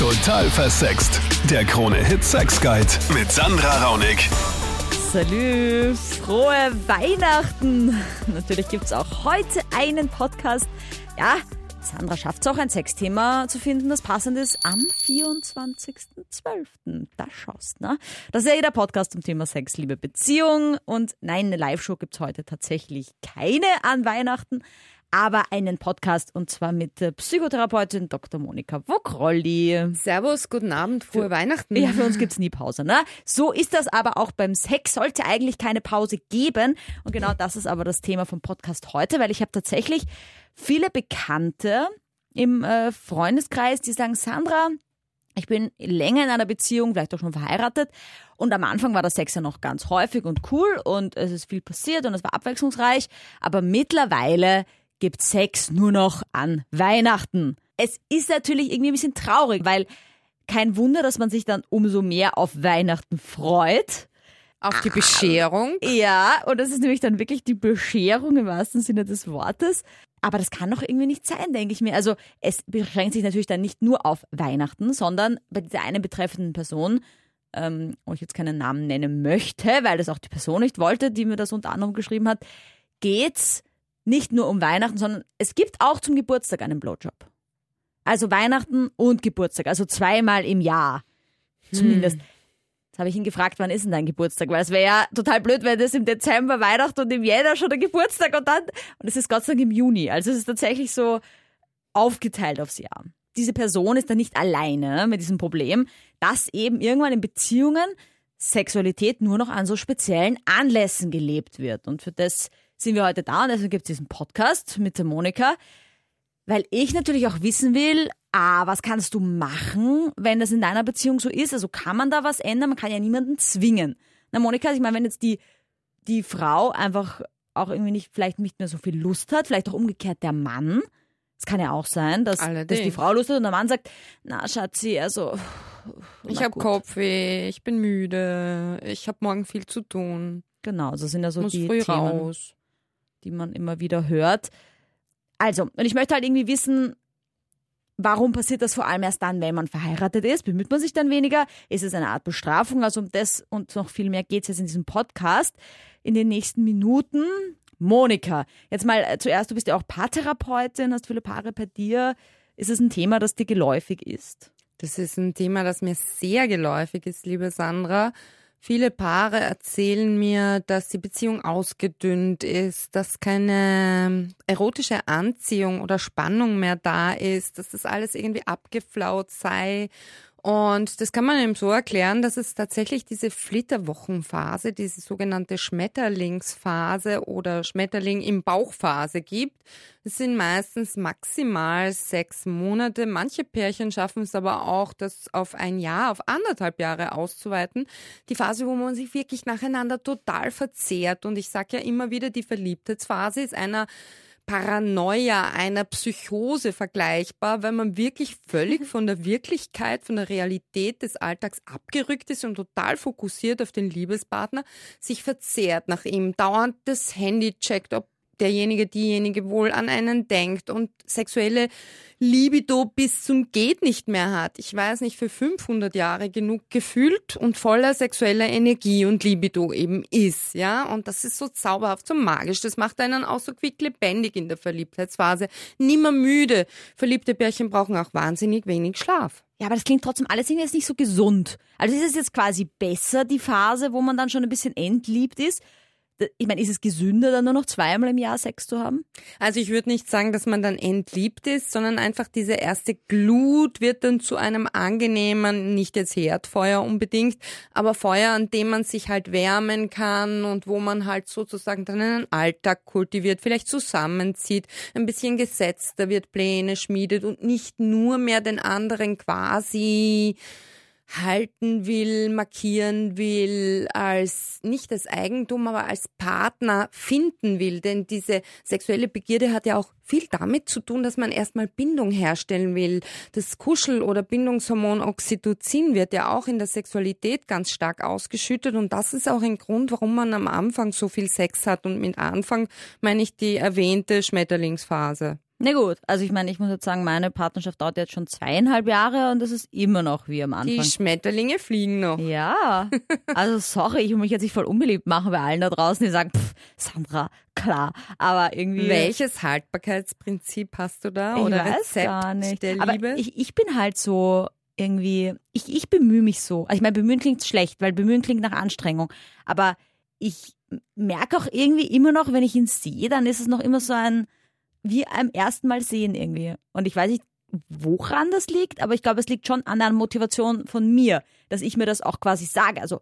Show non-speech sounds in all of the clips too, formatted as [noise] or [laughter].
Total versext. Der Krone-Hit Sex Guide mit Sandra Raunig. Salü, frohe Weihnachten. Natürlich gibt es auch heute einen Podcast. Ja, Sandra schafft es auch ein Sexthema zu finden, das passend ist am 24.12. Da schaust, ne? Das ist ja jeder Podcast zum Thema Sex, Liebe, Beziehung. Und nein, eine Live-Show gibt es heute tatsächlich keine an Weihnachten aber einen Podcast und zwar mit der Psychotherapeutin Dr. Monika Wokrolli. Servus, guten Abend, frohe für, Weihnachten. Ja, für uns gibt's nie Pause, ne? So ist das aber auch beim Sex, sollte eigentlich keine Pause geben. Und genau das ist aber das Thema vom Podcast heute, weil ich habe tatsächlich viele Bekannte im äh, Freundeskreis, die sagen, Sandra, ich bin länger in einer Beziehung, vielleicht auch schon verheiratet. Und am Anfang war der Sex ja noch ganz häufig und cool und es ist viel passiert und es war abwechslungsreich. Aber mittlerweile gibt Sex nur noch an Weihnachten. Es ist natürlich irgendwie ein bisschen traurig, weil kein Wunder, dass man sich dann umso mehr auf Weihnachten freut. Auf die Bescherung? Ja, und das ist nämlich dann wirklich die Bescherung im wahrsten Sinne des Wortes. Aber das kann doch irgendwie nicht sein, denke ich mir. Also es beschränkt sich natürlich dann nicht nur auf Weihnachten, sondern bei dieser einen betreffenden Person, ähm, wo ich jetzt keinen Namen nennen möchte, weil das auch die Person nicht wollte, die mir das unter anderem geschrieben hat, geht's nicht nur um Weihnachten, sondern es gibt auch zum Geburtstag einen Blowjob. Also Weihnachten und Geburtstag, also zweimal im Jahr. Zumindest. Hm. Jetzt habe ich ihn gefragt, wann ist denn dein Geburtstag? Weil es wäre ja total blöd, wenn das im Dezember Weihnachten und im Jänner schon der Geburtstag und dann. Und es ist Gott sei Dank im Juni. Also es ist tatsächlich so aufgeteilt aufs Jahr. Diese Person ist dann nicht alleine mit diesem Problem, dass eben irgendwann in Beziehungen Sexualität nur noch an so speziellen Anlässen gelebt wird. Und für das sind wir heute da und deswegen gibt es diesen Podcast mit der Monika, weil ich natürlich auch wissen will, ah, was kannst du machen, wenn das in deiner Beziehung so ist? Also kann man da was ändern? Man kann ja niemanden zwingen. Na, Monika, ich meine, wenn jetzt die, die Frau einfach auch irgendwie nicht, vielleicht nicht mehr so viel Lust hat, vielleicht auch umgekehrt der Mann. Es kann ja auch sein, dass, dass die Frau Lust hat und der Mann sagt, na Schatzi, also. Ich habe Kopfweh, ich bin müde, ich habe morgen viel zu tun. Genau, so sind ja so Muss die früh Themen. raus die man immer wieder hört. Also, und ich möchte halt irgendwie wissen, warum passiert das vor allem erst dann, wenn man verheiratet ist? Bemüht man sich dann weniger? Ist es eine Art Bestrafung? Also um das und noch viel mehr geht es jetzt in diesem Podcast. In den nächsten Minuten. Monika, jetzt mal äh, zuerst, du bist ja auch Paartherapeutin, hast viele Paare bei dir. Ist es ein Thema, das dir geläufig ist? Das ist ein Thema, das mir sehr geläufig ist, liebe Sandra. Viele Paare erzählen mir, dass die Beziehung ausgedünnt ist, dass keine erotische Anziehung oder Spannung mehr da ist, dass das alles irgendwie abgeflaut sei und das kann man eben so erklären, dass es tatsächlich diese Flitterwochenphase, diese sogenannte Schmetterlingsphase oder Schmetterling im Bauchphase gibt. Es sind meistens maximal sechs Monate. Manche Pärchen schaffen es aber auch, das auf ein Jahr, auf anderthalb Jahre auszuweiten. Die Phase, wo man sich wirklich nacheinander total verzehrt. Und ich sage ja immer wieder, die Verliebtheitsphase ist einer Paranoia, einer Psychose vergleichbar, weil man wirklich völlig von der Wirklichkeit, von der Realität des Alltags abgerückt ist und total fokussiert auf den Liebespartner, sich verzehrt nach ihm, dauernd das Handy checkt, ob derjenige, diejenige wohl an einen denkt und sexuelle Libido bis zum geht nicht mehr hat. Ich weiß nicht, für 500 Jahre genug gefühlt und voller sexueller Energie und Libido eben ist, ja. Und das ist so zauberhaft, so magisch. Das macht einen auch so quicklebendig in der Verliebtheitsphase. Nimmer müde. Verliebte Pärchen brauchen auch wahnsinnig wenig Schlaf. Ja, aber das klingt trotzdem alles irgendwie jetzt nicht so gesund. Also ist es jetzt quasi besser, die Phase, wo man dann schon ein bisschen entliebt ist? Ich meine, ist es gesünder, dann nur noch zweimal im Jahr Sex zu haben? Also ich würde nicht sagen, dass man dann entliebt ist, sondern einfach diese erste Glut wird dann zu einem angenehmen, nicht jetzt Herdfeuer unbedingt, aber Feuer, an dem man sich halt wärmen kann und wo man halt sozusagen dann einen Alltag kultiviert, vielleicht zusammenzieht, ein bisschen gesetzter wird, Pläne schmiedet und nicht nur mehr den anderen quasi halten will, markieren will, als nicht als Eigentum, aber als Partner finden will. Denn diese sexuelle Begierde hat ja auch viel damit zu tun, dass man erstmal Bindung herstellen will. Das Kuschel- oder Bindungshormon Oxytocin wird ja auch in der Sexualität ganz stark ausgeschüttet und das ist auch ein Grund, warum man am Anfang so viel Sex hat und mit Anfang meine ich die erwähnte Schmetterlingsphase. Na gut, also ich meine, ich muss jetzt sagen, meine Partnerschaft dauert jetzt schon zweieinhalb Jahre und es ist immer noch wie am Anfang. Die Schmetterlinge fliegen noch. Ja, also sorry, ich will mich jetzt nicht voll unbeliebt machen bei allen da draußen, die sagen, pff, Sandra, klar, aber irgendwie... Welches Haltbarkeitsprinzip hast du da? Ich Oder weiß Rezept gar nicht. der aber Liebe? Ich, ich bin halt so irgendwie, ich, ich bemühe mich so. Also ich meine, bemühen klingt schlecht, weil bemühen klingt nach Anstrengung. Aber ich merke auch irgendwie immer noch, wenn ich ihn sehe, dann ist es noch immer so ein, wie am ersten Mal sehen irgendwie. Und ich weiß nicht, woran das liegt, aber ich glaube, es liegt schon an der Motivation von mir, dass ich mir das auch quasi sage. Also,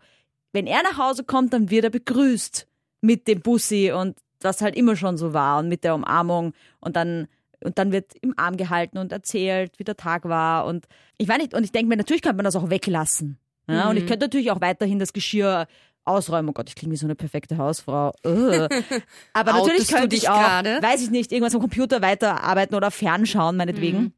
wenn er nach Hause kommt, dann wird er begrüßt mit dem Bussi und was halt immer schon so war und mit der Umarmung und dann und dann wird im Arm gehalten und erzählt, wie der Tag war und ich weiß nicht und ich denke mir natürlich könnte man das auch weglassen. Ja, und ich könnte natürlich auch weiterhin das Geschirr ausräumen. Oh Gott, ich klinge wie so eine perfekte Hausfrau. Ugh. [laughs] Aber natürlich könnte dich ich auch, gerade? weiß ich nicht, irgendwas am Computer weiterarbeiten oder fernschauen, meinetwegen.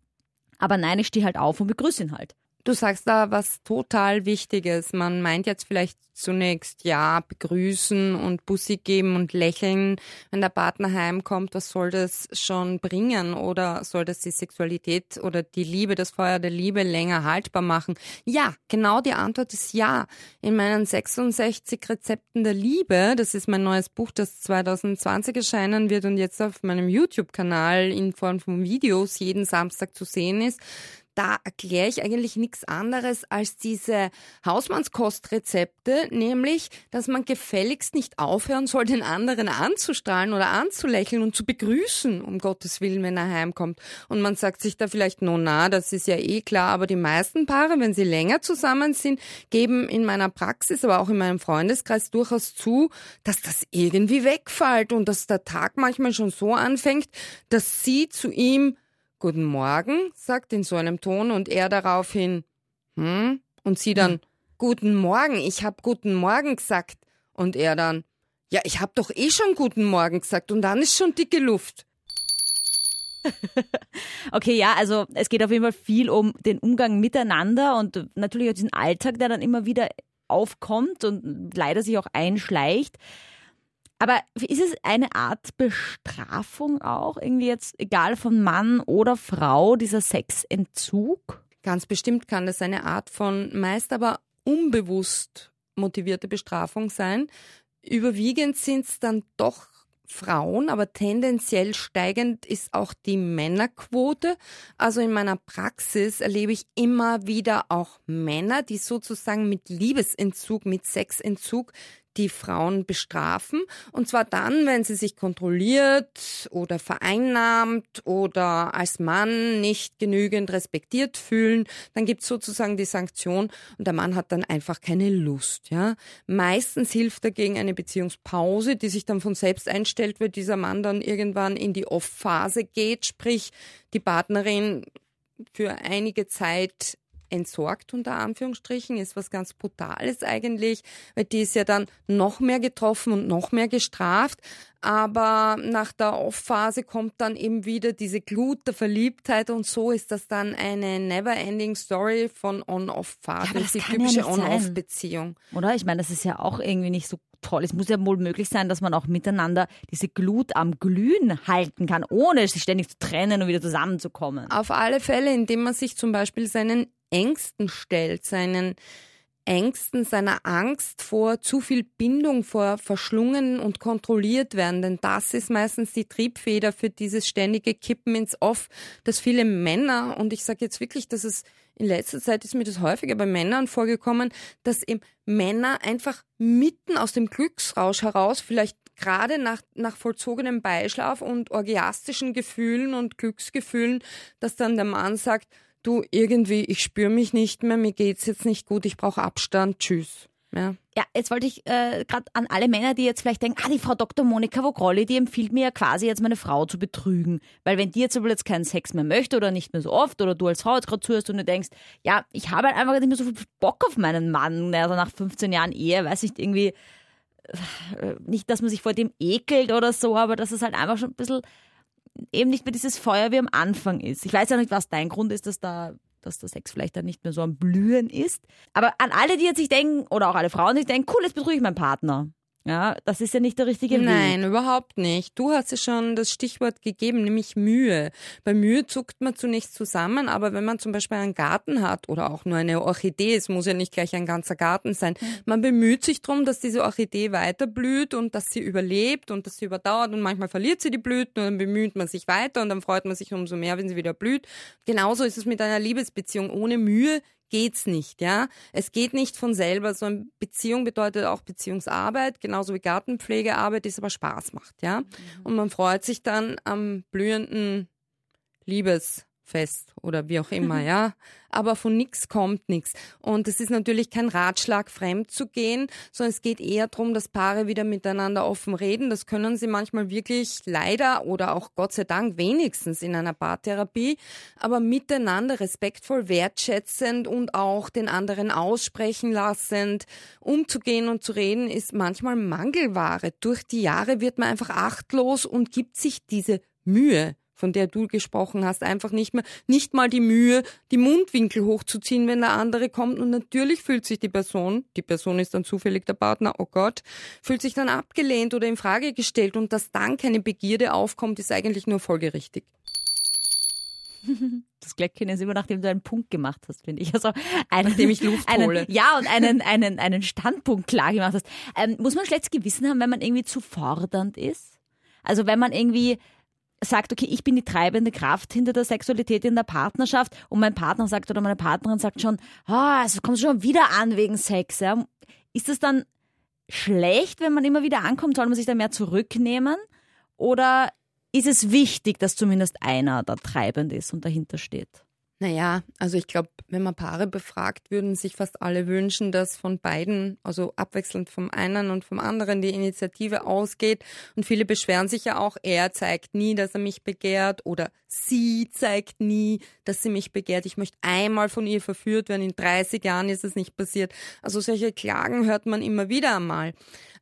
Aber nein, ich stehe halt auf und begrüße ihn halt. Du sagst da was total Wichtiges. Man meint jetzt vielleicht zunächst, ja, begrüßen und Bussi geben und lächeln, wenn der Partner heimkommt. Was soll das schon bringen? Oder soll das die Sexualität oder die Liebe, das Feuer der Liebe länger haltbar machen? Ja, genau die Antwort ist ja. In meinen 66 Rezepten der Liebe, das ist mein neues Buch, das 2020 erscheinen wird und jetzt auf meinem YouTube-Kanal in Form von Videos jeden Samstag zu sehen ist, da erkläre ich eigentlich nichts anderes als diese Hausmannskostrezepte, nämlich, dass man gefälligst nicht aufhören soll, den anderen anzustrahlen oder anzulächeln und zu begrüßen, um Gottes Willen, wenn er heimkommt. Und man sagt sich da vielleicht, no na, das ist ja eh klar, aber die meisten Paare, wenn sie länger zusammen sind, geben in meiner Praxis, aber auch in meinem Freundeskreis durchaus zu, dass das irgendwie wegfällt und dass der Tag manchmal schon so anfängt, dass sie zu ihm Guten Morgen, sagt in so einem Ton und er daraufhin, hm? Und sie dann, Guten Morgen, ich hab Guten Morgen gesagt. Und er dann, ja, ich hab doch eh schon Guten Morgen gesagt und dann ist schon dicke Luft. [laughs] Okay, ja, also es geht auf jeden Fall viel um den Umgang miteinander und natürlich auch diesen Alltag, der dann immer wieder aufkommt und leider sich auch einschleicht. Aber ist es eine Art Bestrafung auch, irgendwie jetzt, egal von Mann oder Frau, dieser Sexentzug? Ganz bestimmt kann das eine Art von meist aber unbewusst motivierte Bestrafung sein. Überwiegend sind es dann doch Frauen, aber tendenziell steigend ist auch die Männerquote. Also in meiner Praxis erlebe ich immer wieder auch Männer, die sozusagen mit Liebesentzug, mit Sexentzug die Frauen bestrafen. Und zwar dann, wenn sie sich kontrolliert oder vereinnahmt oder als Mann nicht genügend respektiert fühlen. Dann gibt's sozusagen die Sanktion und der Mann hat dann einfach keine Lust. Ja? Meistens hilft dagegen eine Beziehungspause, die sich dann von selbst einstellt, weil dieser Mann dann irgendwann in die Off-Phase geht, sprich die Partnerin für einige Zeit entsorgt unter Anführungsstrichen, ist was ganz Brutales eigentlich, weil die ist ja dann noch mehr getroffen und noch mehr gestraft. Aber nach der Off-Phase kommt dann eben wieder diese Glut der Verliebtheit und so ist das dann eine never-ending Story von On-Off-Phase. Ja, die ja typische sein. On-Off-Beziehung. Oder? Ich meine, das ist ja auch irgendwie nicht so toll. Es muss ja wohl möglich sein, dass man auch miteinander diese Glut am Glühen halten kann, ohne sich ständig zu trennen und wieder zusammenzukommen. Auf alle Fälle, indem man sich zum Beispiel seinen Ängsten stellt, seinen Ängsten, seiner Angst vor zu viel Bindung, vor verschlungen und kontrolliert werden. Denn das ist meistens die Triebfeder für dieses ständige Kippen ins Off, dass viele Männer, und ich sage jetzt wirklich, dass es in letzter Zeit ist mir das häufiger bei Männern vorgekommen, dass eben Männer einfach mitten aus dem Glücksrausch heraus, vielleicht gerade nach, nach vollzogenem Beischlaf und orgiastischen Gefühlen und Glücksgefühlen, dass dann der Mann sagt, du irgendwie, ich spüre mich nicht mehr, mir geht's jetzt nicht gut, ich brauche Abstand, tschüss. Ja. Ja, jetzt wollte ich äh, gerade an alle Männer, die jetzt vielleicht denken, ah, die Frau Dr. Monika Vogrolli, die empfiehlt mir ja quasi jetzt meine Frau zu betrügen. Weil wenn die jetzt aber jetzt keinen Sex mehr möchte oder nicht mehr so oft oder du als Frau jetzt gerade zuhörst und du denkst, ja, ich habe halt einfach nicht mehr so viel Bock auf meinen Mann, also nach 15 Jahren Ehe, weiß ich irgendwie, äh, nicht, dass man sich vor dem ekelt oder so, aber dass es halt einfach schon ein bisschen eben nicht mehr dieses Feuer wie am Anfang ist. Ich weiß ja nicht, was dein Grund ist, dass da dass der Sex vielleicht dann nicht mehr so am Blühen ist. Aber an alle, die jetzt sich denken, oder auch alle Frauen, die sich denken, cool, jetzt betrüge ich meinen Partner. Ja, das ist ja nicht der richtige Weg. Nein, überhaupt nicht. Du hast ja schon das Stichwort gegeben, nämlich Mühe. Bei Mühe zuckt man zunächst zusammen, aber wenn man zum Beispiel einen Garten hat oder auch nur eine Orchidee, es muss ja nicht gleich ein ganzer Garten sein, man bemüht sich darum, dass diese Orchidee weiter blüht und dass sie überlebt und dass sie überdauert und manchmal verliert sie die Blüten und dann bemüht man sich weiter und dann freut man sich umso mehr, wenn sie wieder blüht. Genauso ist es mit einer Liebesbeziehung. Ohne Mühe geht's nicht, ja. Es geht nicht von selber. So eine Beziehung bedeutet auch Beziehungsarbeit, genauso wie Gartenpflegearbeit, die es aber Spaß macht, ja. Mhm. Und man freut sich dann am blühenden Liebes fest oder wie auch immer, [laughs] ja. Aber von nichts kommt nichts. Und es ist natürlich kein Ratschlag, fremd zu gehen, sondern es geht eher darum, dass Paare wieder miteinander offen reden. Das können sie manchmal wirklich leider oder auch Gott sei Dank wenigstens in einer Paartherapie, aber miteinander respektvoll, wertschätzend und auch den anderen aussprechen lassend umzugehen und zu reden, ist manchmal Mangelware. Durch die Jahre wird man einfach achtlos und gibt sich diese Mühe von der du gesprochen hast, einfach nicht mehr, nicht mal die Mühe, die Mundwinkel hochzuziehen, wenn der andere kommt. Und natürlich fühlt sich die Person, die Person ist dann zufällig der Partner, oh Gott, fühlt sich dann abgelehnt oder in Frage gestellt und dass dann keine Begierde aufkommt, ist eigentlich nur folgerichtig. [laughs] Das Glöckchen ist immer, nachdem du einen Punkt gemacht hast, finde ich. Also einen, nachdem ich Luft einen, hole. Ja, und einen, einen, einen Standpunkt klar gemacht hast. Ähm, muss man schlechtes Gewissen haben, wenn man irgendwie zu fordernd ist? Also wenn man irgendwie sagt, okay, ich bin die treibende Kraft hinter der Sexualität in der Partnerschaft und mein Partner sagt oder meine Partnerin sagt schon, oh, es kommt schon wieder an wegen Sex. Ja. Ist das dann schlecht, wenn man immer wieder ankommt? Soll man sich da mehr zurücknehmen? Oder ist es wichtig, dass zumindest einer da treibend ist und dahinter steht? Naja, also ich glaube, wenn man Paare befragt, würden sich fast alle wünschen, dass von beiden, also abwechselnd vom einen und vom anderen, die Initiative ausgeht. Und viele beschweren sich ja auch, er zeigt nie, dass er mich begehrt oder sie zeigt nie, dass sie mich begehrt. Ich möchte einmal von ihr verführt werden. In 30 Jahren ist es nicht passiert. Also solche Klagen hört man immer wieder einmal.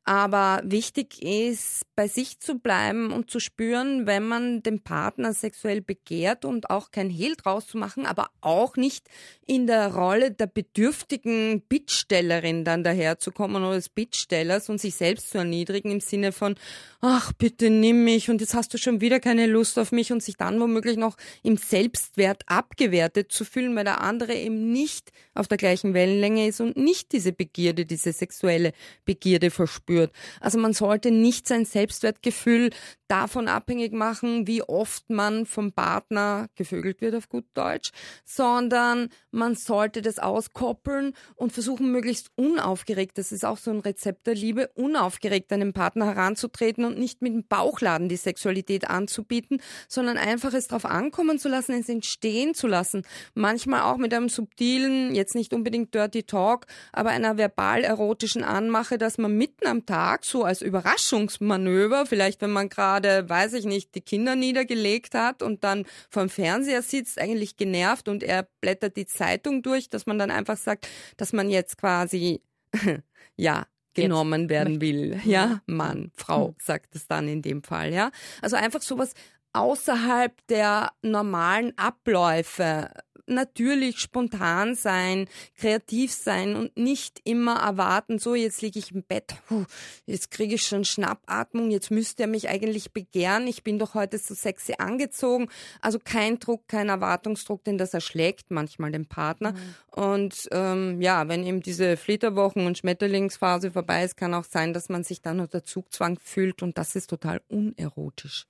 Aber wichtig ist, bei sich zu bleiben und zu spüren, wenn man den Partner sexuell begehrt und auch kein Hehl draus zu machen, aber auch nicht in der Rolle der bedürftigen Bittstellerin dann daherzukommen oder des Bittstellers und sich selbst zu erniedrigen im Sinne von, ach, bitte nimm mich und jetzt hast du schon wieder keine Lust auf mich und sich dann womöglich noch im Selbstwert abgewertet zu fühlen, weil der andere eben nicht auf der gleichen Wellenlänge ist und nicht diese Begierde, diese sexuelle Begierde verspürt spürt. Also man sollte nicht sein Selbstwertgefühl davon abhängig machen, wie oft man vom Partner gevögelt wird auf gut Deutsch, sondern man sollte das auskoppeln und versuchen, möglichst unaufgeregt, das ist auch so ein Rezept der Liebe, unaufgeregt an den Partner heranzutreten und nicht mit dem Bauchladen die Sexualität anzubieten, sondern einfach es darauf ankommen zu lassen, es entstehen zu lassen. Manchmal auch mit einem subtilen, jetzt nicht unbedingt Dirty Talk, aber einer verbal erotischen Anmache, dass man mitten am Tag so als Überraschungsmanöver, vielleicht wenn man gerade, weiß ich nicht, die Kinder niedergelegt hat und dann vorm Fernseher sitzt, eigentlich genervt und er blättert die Zeitung durch, dass man dann einfach sagt, dass man jetzt quasi, [laughs] ja, genommen jetzt. werden will. Ja, Mann, Frau, hm. sagt es dann in dem Fall, ja. Also einfach sowas außerhalb der normalen Abläufe natürlich spontan sein, kreativ sein und nicht immer erwarten, so jetzt liege ich im Bett, jetzt kriege ich schon Schnappatmung, jetzt müsste er mich eigentlich begehren, ich bin doch heute so sexy angezogen. Also kein Druck, kein Erwartungsdruck, denn das erschlägt manchmal den Partner. Mhm. Und ähm, ja, wenn eben diese Flitterwochen und Schmetterlingsphase vorbei ist, kann auch sein, dass man sich dann unter Zugzwang fühlt und das ist total unerotisch.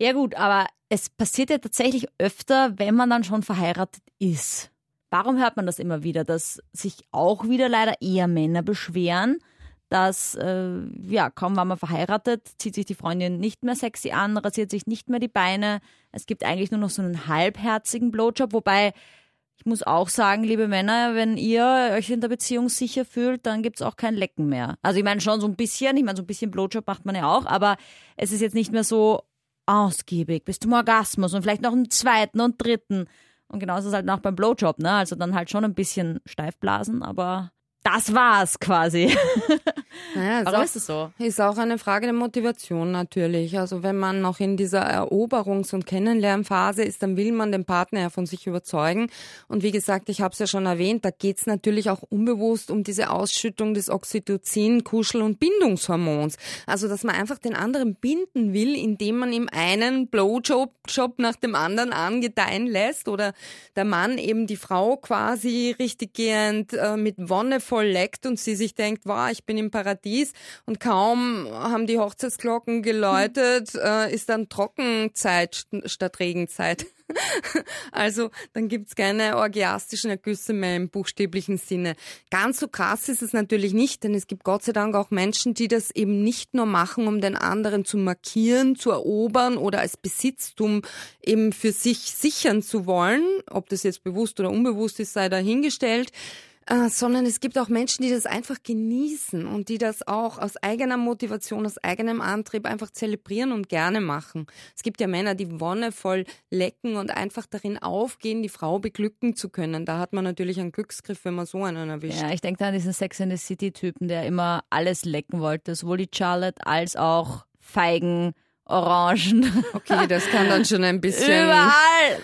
Ja gut, aber es passiert ja tatsächlich öfter, wenn man dann schon verheiratet ist. Warum hört man das immer wieder, dass sich auch wieder leider eher Männer beschweren, dass äh, ja kaum war man verheiratet, zieht sich die Freundin nicht mehr sexy an, rasiert sich nicht mehr die Beine. Es gibt eigentlich nur noch so einen halbherzigen Blowjob, wobei ich muss auch sagen, liebe Männer, wenn ihr euch in der Beziehung sicher fühlt, dann gibt's auch kein Lecken mehr. Also ich meine schon so ein bisschen, ich meine so ein bisschen Blowjob macht man ja auch, aber es ist jetzt nicht mehr so, ausgiebig bis zum Orgasmus und vielleicht noch einen zweiten und dritten. Und genauso ist es halt auch beim Blowjob, ne? Also dann halt schon ein bisschen steif blasen, aber das war's quasi. [laughs] Naja, Warum ist es so? Ist auch eine Frage der Motivation natürlich. Also wenn man noch in dieser Eroberungs- und Kennenlernphase ist, dann will man den Partner ja von sich überzeugen. Und wie gesagt, ich habe es ja schon erwähnt, da geht's natürlich auch unbewusst um diese Ausschüttung des Oxytocin, Kuschel- und Bindungshormons. Also dass man einfach den anderen binden will, indem man ihm einen Blowjob Job nach dem anderen angedeihen lässt oder der Mann eben die Frau quasi richtiggehend äh, mit Wonne voll leckt und sie sich denkt, wow, ich bin im Paradies und kaum haben die Hochzeitsglocken geläutet, äh, ist dann Trockenzeit st- statt Regenzeit. [laughs] Also dann gibt's keine orgiastischen Ergüsse mehr im buchstäblichen Sinne. Ganz so krass ist es natürlich nicht, denn es gibt Gott sei Dank auch Menschen, die das eben nicht nur machen, um den anderen zu markieren, zu erobern oder als Besitztum eben für sich sichern zu wollen. Ob das jetzt bewusst oder unbewusst ist, sei dahingestellt. Äh, sondern es gibt auch Menschen, die das einfach genießen und die das auch aus eigener Motivation, aus eigenem Antrieb einfach zelebrieren und gerne machen. Es gibt ja Männer, die wonnevoll lecken und einfach darin aufgehen, die Frau beglücken zu können. Da hat man natürlich einen Glücksgriff, wenn man so einen erwischt. Ja, ich denke da an diesen Sex in the City-Typen, der immer alles lecken wollte, sowohl die Charlotte als auch Feigen, Orangen. Okay, das kann dann schon ein bisschen, Überall.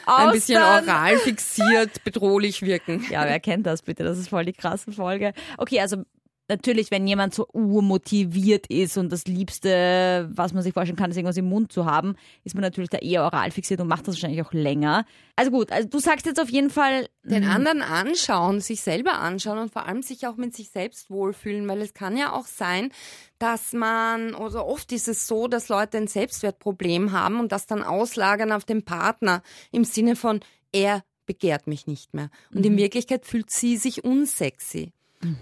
ein bisschen oral fixiert, bedrohlich wirken. Ja, wer kennt das bitte? Das ist voll die krasse Folge. Okay, also natürlich, wenn jemand so urmotiviert ist und das Liebste, was man sich vorstellen kann, ist irgendwas im Mund zu haben, ist man natürlich da eher oral fixiert und macht das wahrscheinlich auch länger. Also gut, also du sagst jetzt auf jeden Fall, Den anderen anschauen, sich selber anschauen und vor allem sich auch mit sich selbst wohlfühlen, weil es kann ja auch sein, dass man, oder oft ist es so, dass Leute ein Selbstwertproblem haben und das dann auslagern auf den Partner im Sinne von, er begehrt mich nicht mehr. Und in Wirklichkeit fühlt sie sich unsexy.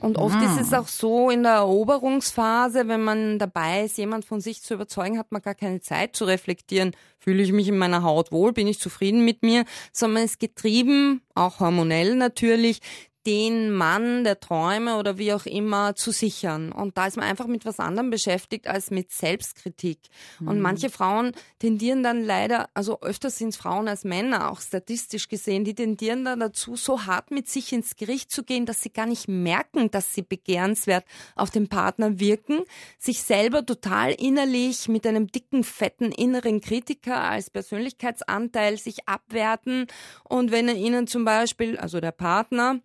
Und oft ist es auch so in der Eroberungsphase, wenn man dabei ist, jemand von sich zu überzeugen, hat man gar keine Zeit zu reflektieren. Fühle ich mich in meiner Haut wohl? Bin ich zufrieden mit mir? Sondern ist getrieben, auch hormonell natürlich, den Mann der Träume oder wie auch immer zu sichern. Und da ist man einfach mit was anderem beschäftigt als mit Selbstkritik. Und manche Frauen tendieren dann leider, also öfters sind es Frauen als Männer, auch statistisch gesehen, die tendieren dann dazu, so hart mit sich ins Gericht zu gehen, dass sie gar nicht merken, dass sie begehrenswert auf den Partner wirken, sich selber total innerlich mit einem dicken, fetten inneren Kritiker als Persönlichkeitsanteil sich abwerten. Und wenn er ihnen zum Beispiel, also der Partner,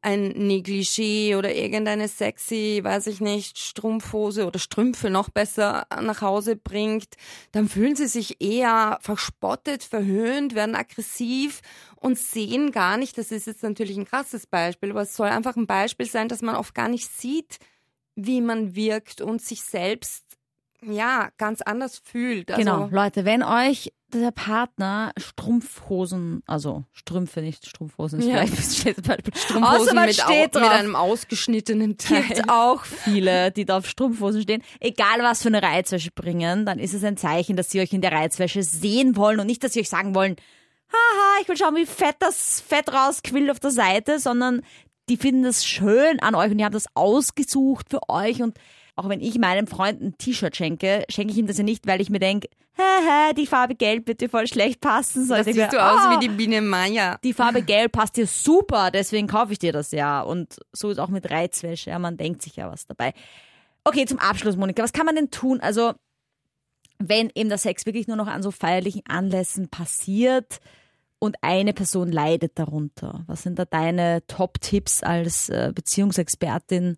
ein Negligé oder irgendeine sexy, weiß ich nicht, Strumpfhose oder Strümpfe noch besser nach Hause bringt, dann fühlen sie sich eher verspottet, verhöhnt, werden aggressiv und sehen gar nicht, das ist jetzt natürlich ein krasses Beispiel, aber es soll einfach ein Beispiel sein, dass man oft gar nicht sieht, wie man wirkt und sich selbst ja ganz anders fühlt. Also, genau, Leute, wenn euch der Partner Strumpfhosen, also Strümpfe, nicht Strumpfhosen, ist Ja. vielleicht ein schlechtes Beispiel. Strumpfhosen Außer mit, au- steht mit drauf. einem ausgeschnittenen Teil. gibt [laughs] auch viele, die da auf Strumpfhosen stehen. Egal was für eine Reizwäsche bringen, dann ist es ein Zeichen, dass sie euch in der Reizwäsche sehen wollen und nicht, dass sie euch sagen wollen, haha, ich will schauen, wie fett das Fett rausquillt auf der Seite, sondern die finden das schön an euch und die haben das ausgesucht für euch und auch wenn ich meinem Freund ein T-Shirt schenke, schenke ich ihm das ja nicht, weil ich mir denke, hä, die Farbe Gelb wird dir voll schlecht passen. Da sondern ich siehst denke du mir, aus "Ah, wie die Biene Maya. die Farbe Gelb passt dir super, deswegen kaufe ich dir das ja. Und so ist auch mit Reizwäsche. Ja, man denkt sich ja was dabei. Okay, zum Abschluss, Monika, was kann man denn tun? Also, wenn eben der Sex wirklich nur noch an so feierlichen Anlässen passiert und eine Person leidet darunter, was sind da deine Top-Tipps als äh, Beziehungsexpertin,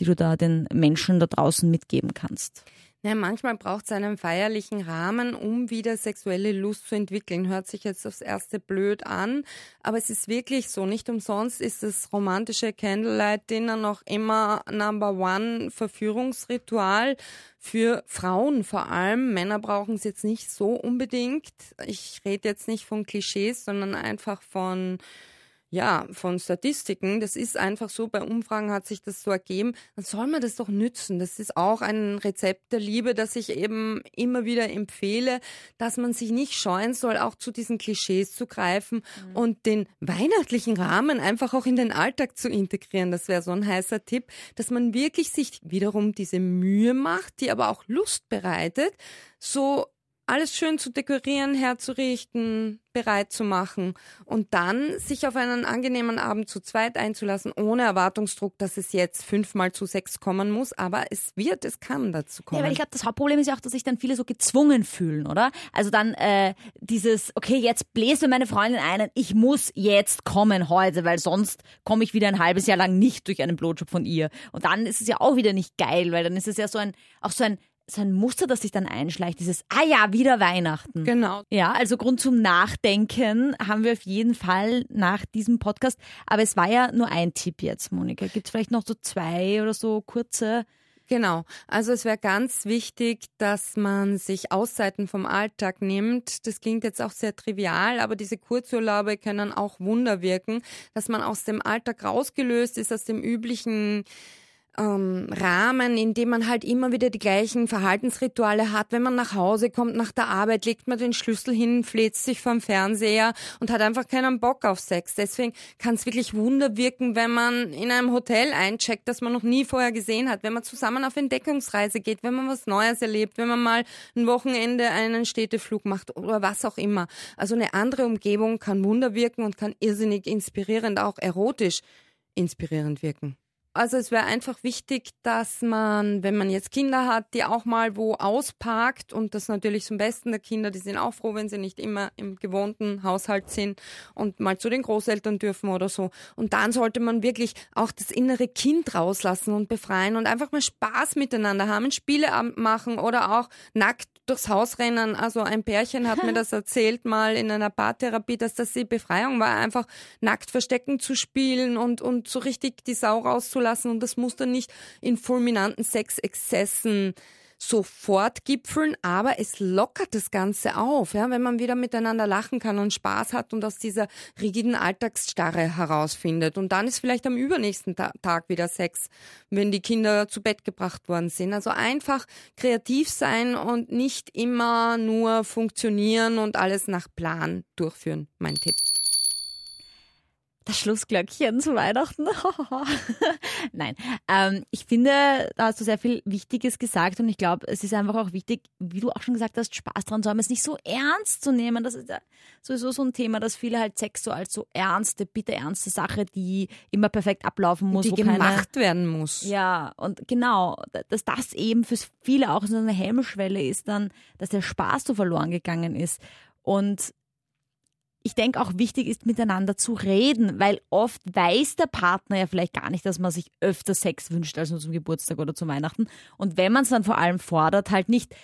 die du da den Menschen da draußen mitgeben kannst? Ja, manchmal braucht es einen feierlichen Rahmen, um wieder sexuelle Lust zu entwickeln. Hört sich jetzt aufs erste blöd an, aber es ist wirklich so. Nicht umsonst ist das romantische Candlelight Dinner noch immer Number One Verführungsritual für Frauen vor allem. Männer brauchen es jetzt nicht so unbedingt. Ich rede jetzt nicht von Klischees, sondern einfach von ja, von Statistiken. Das ist einfach so, bei Umfragen hat sich das so ergeben. Dann soll man das doch nützen. Das ist auch ein Rezept der Liebe, das ich eben immer wieder empfehle, dass man sich nicht scheuen soll, auch zu diesen Klischees zu greifen und den weihnachtlichen Rahmen einfach auch in den Alltag zu integrieren. Das wäre so ein heißer Tipp, dass man wirklich sich wiederum diese Mühe macht, die aber auch Lust bereitet, so alles schön zu dekorieren, herzurichten, bereit zu machen und dann sich auf einen angenehmen Abend zu zweit einzulassen, ohne Erwartungsdruck, dass es jetzt fünfmal zu sechs kommen muss, aber es wird, es kann dazu kommen. Ja, weil ich glaube, das Hauptproblem ist ja auch, dass sich dann viele so gezwungen fühlen, oder? Also dann äh, dieses, okay, jetzt bläst mir meine Freundin ein, ich muss jetzt kommen heute, weil sonst komme ich wieder ein halbes Jahr lang nicht durch einen Blowjob von ihr. Und dann ist es ja auch wieder nicht geil, weil dann ist es ja so ein, auch so ein so ein Muster, das sich dann einschleicht, dieses, ah ja, wieder Weihnachten. Genau. Ja, also Grund zum Nachdenken haben wir auf jeden Fall nach diesem Podcast. Aber es war ja nur ein Tipp jetzt, Monika. Gibt es vielleicht noch so zwei oder so kurze? Genau. Also es wäre ganz wichtig, dass man sich Auszeiten vom Alltag nimmt. Das klingt jetzt auch sehr trivial, aber diese Kurzurlaube können auch Wunder wirken, dass man aus dem Alltag rausgelöst ist, aus dem üblichen ähm, Rahmen, in dem man halt immer wieder die gleichen Verhaltensrituale hat. Wenn man nach Hause kommt, nach der Arbeit, legt man den Schlüssel hin, fläzt sich vom Fernseher und hat einfach keinen Bock auf Sex. Deswegen kann es wirklich Wunder wirken, wenn man in einem Hotel eincheckt, das man noch nie vorher gesehen hat, wenn man zusammen auf Entdeckungsreise geht, wenn man was Neues erlebt, wenn man mal ein Wochenende einen Städteflug macht oder was auch immer. Also eine andere Umgebung kann Wunder wirken und kann irrsinnig inspirierend, auch erotisch inspirierend wirken. Also es wäre einfach wichtig, dass man, wenn man jetzt Kinder hat, die auch mal wo ausparkt und das natürlich zum Besten der Kinder, die sind auch froh, wenn sie nicht immer im gewohnten Haushalt sind und mal zu den Großeltern dürfen oder so. Und dann sollte man wirklich auch das innere Kind rauslassen und befreien und einfach mal Spaß miteinander haben, Spieleabend machen oder auch nackt durchs Haus rennen. Also ein Pärchen hat mir [laughs] das erzählt mal in einer Paartherapie, dass das die Befreiung war, einfach nackt verstecken zu spielen und, und so richtig die Sau rauszulassen. Und das muss dann nicht in fulminanten Sexexzessen sofort gipfeln, aber es lockert das Ganze auf, ja, wenn man wieder miteinander lachen kann und Spaß hat und aus dieser rigiden Alltagsstarre herausfindet. Und dann ist vielleicht am übernächsten Ta Tag wieder Sex, wenn die Kinder zu Bett gebracht worden sind. Also einfach kreativ sein und nicht immer nur funktionieren und alles nach Plan durchführen, mein Tipp das Schlussglöckchen zu Weihnachten. [laughs] Nein, ähm, ich finde, da hast du sehr viel Wichtiges gesagt und ich glaube, es ist einfach auch wichtig, wie du auch schon gesagt hast, Spaß dran zu haben, es nicht so ernst zu nehmen. Das ist ja sowieso so ein Thema, dass viele halt Sex so als so ernste, bitte ernste Sache, die immer perfekt ablaufen muss. Die gemacht keine, werden muss. Ja, und genau, dass das eben für viele auch so eine Hemmschwelle ist dann, dass der Spaß so verloren gegangen ist. Und ich denke auch wichtig ist, miteinander zu reden, weil oft weiß der Partner ja vielleicht gar nicht, dass man sich öfter Sex wünscht als nur zum Geburtstag oder zu Weihnachten. Und wenn man es dann vor allem fordert, halt nicht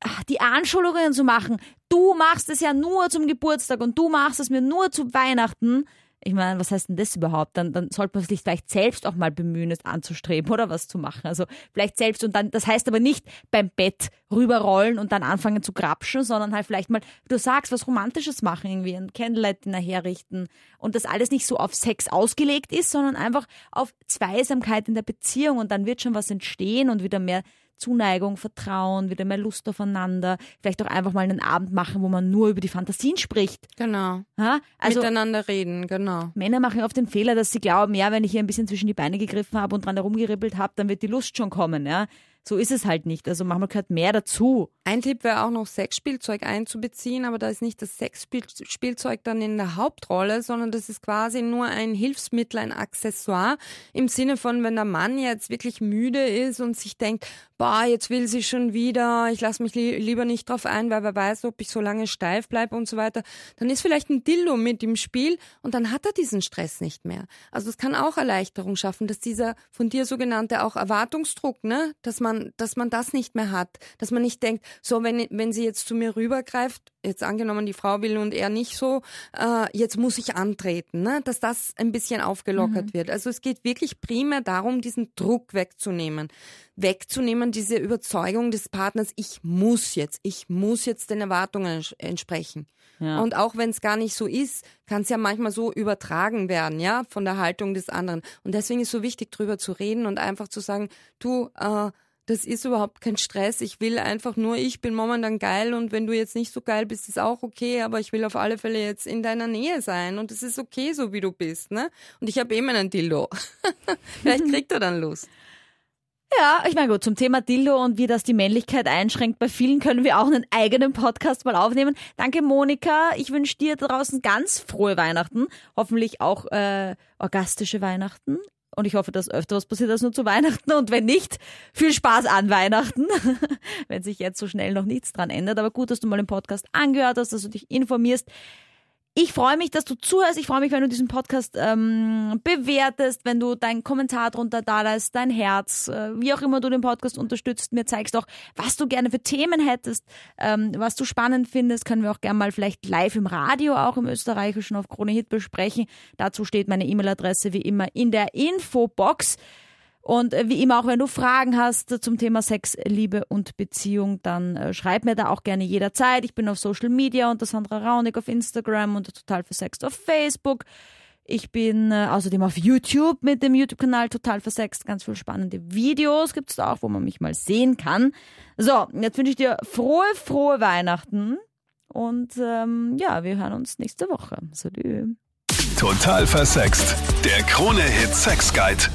ah, die Anschuldigungen zu machen, du machst es ja nur zum Geburtstag und du machst es mir nur zu Weihnachten, ich meine, was heißt denn das überhaupt? Dann, dann sollte man sich vielleicht selbst auch mal bemühen, es anzustreben oder was zu machen. Also vielleicht selbst und dann, das heißt aber nicht beim Bett rüberrollen und dann anfangen zu grapschen, sondern halt vielleicht mal, du sagst, was Romantisches machen, irgendwie ein Candlelight-Dinner herrichten und das alles nicht so auf Sex ausgelegt ist, sondern einfach auf Zweisamkeit in der Beziehung und dann wird schon was entstehen und wieder mehr Zuneigung, Vertrauen, wieder mehr Lust aufeinander. Vielleicht auch einfach mal einen Abend machen, wo man nur über die Fantasien spricht. Genau. Ja? Also, Miteinander reden, genau. Männer machen oft den Fehler, dass sie glauben, ja, wenn ich hier ein bisschen zwischen die Beine gegriffen habe und dran herumgeribbelt habe, dann wird die Lust schon kommen. Ja? So ist es halt nicht. Also manchmal gehört mehr dazu. Ein Tipp wäre auch noch Sexspielzeug einzubeziehen, aber da ist nicht das Sexspielzeug dann in der Hauptrolle, sondern das ist quasi nur ein Hilfsmittel, ein Accessoire im Sinne von, wenn der Mann jetzt wirklich müde ist und sich denkt, boah, jetzt will sie schon wieder, ich lasse mich li lieber nicht drauf ein, weil wer weiß, ob ich so lange steif bleibe und so weiter, dann ist vielleicht ein Dildo mit im Spiel und dann hat er diesen Stress nicht mehr. Also es kann auch Erleichterung schaffen, dass dieser von dir sogenannte auch Erwartungsdruck, ne, dass man, dass man das nicht mehr hat, dass man nicht denkt, so wenn, wenn sie jetzt zu mir rübergreift, jetzt angenommen, die Frau will und er nicht so, äh, jetzt muss ich antreten, ne? dass das ein bisschen aufgelockert mhm. wird. Also es geht wirklich primär darum, diesen Druck wegzunehmen. Wegzunehmen, diese Überzeugung des Partners, ich muss jetzt, ich muss jetzt den Erwartungen entsprechen. Ja. Und auch wenn es gar nicht so ist, kann es ja manchmal so übertragen werden, ja, von der Haltung des anderen. Und deswegen ist es so wichtig, drüber zu reden und einfach zu sagen, du, äh, das ist überhaupt kein Stress. Ich will einfach nur, ich bin momentan geil und wenn du jetzt nicht so geil bist, ist auch okay, aber ich will auf alle Fälle jetzt in deiner Nähe sein und es ist okay, so wie du bist, ne? Und ich habe eben einen Dildo. [laughs] Vielleicht kriegt er dann Lust. Ja, ich meine gut, zum Thema Dildo und wie das die Männlichkeit einschränkt, bei vielen können wir auch einen eigenen Podcast mal aufnehmen. Danke Monika, ich wünsche dir draußen ganz frohe Weihnachten, hoffentlich auch äh, orgastische Weihnachten. Und ich hoffe, dass öfter was passiert als nur zu Weihnachten. Und wenn nicht, viel Spaß an Weihnachten, [laughs] wenn sich jetzt so schnell noch nichts dran ändert. Aber gut, dass du mal den Podcast angehört hast, dass du dich informierst. Ich freue mich, dass du zuhörst. Ich freue mich, wenn du diesen Podcast ähm, bewertest, wenn du deinen Kommentar drunter da lässt, dein Herz, äh, wie auch immer du den Podcast unterstützt, mir zeigst auch, was du gerne für Themen hättest, ähm, was du spannend findest, können wir auch gerne mal vielleicht live im Radio, auch im Österreichischen auf Krone Hit besprechen. Dazu steht meine E-Mail-Adresse wie immer in der Infobox. Und äh, wie immer, auch wenn du Fragen hast zum Thema Sex, Liebe und Beziehung, dann äh, schreib mir da auch gerne jederzeit. Ich bin auf Social Media unter Sandra Raunig auf Instagram und total versext auf Facebook. Ich bin äh, außerdem auf YouTube mit dem YouTube-Kanal Total Versext. Ganz viele spannende Videos gibt's da auch, wo man mich mal sehen kann. So, jetzt wünsche ich dir frohe, frohe Weihnachten. Und ähm, ja, wir hören uns nächste Woche. Salut. Total versext. Der Krone-Hit Sex Guide.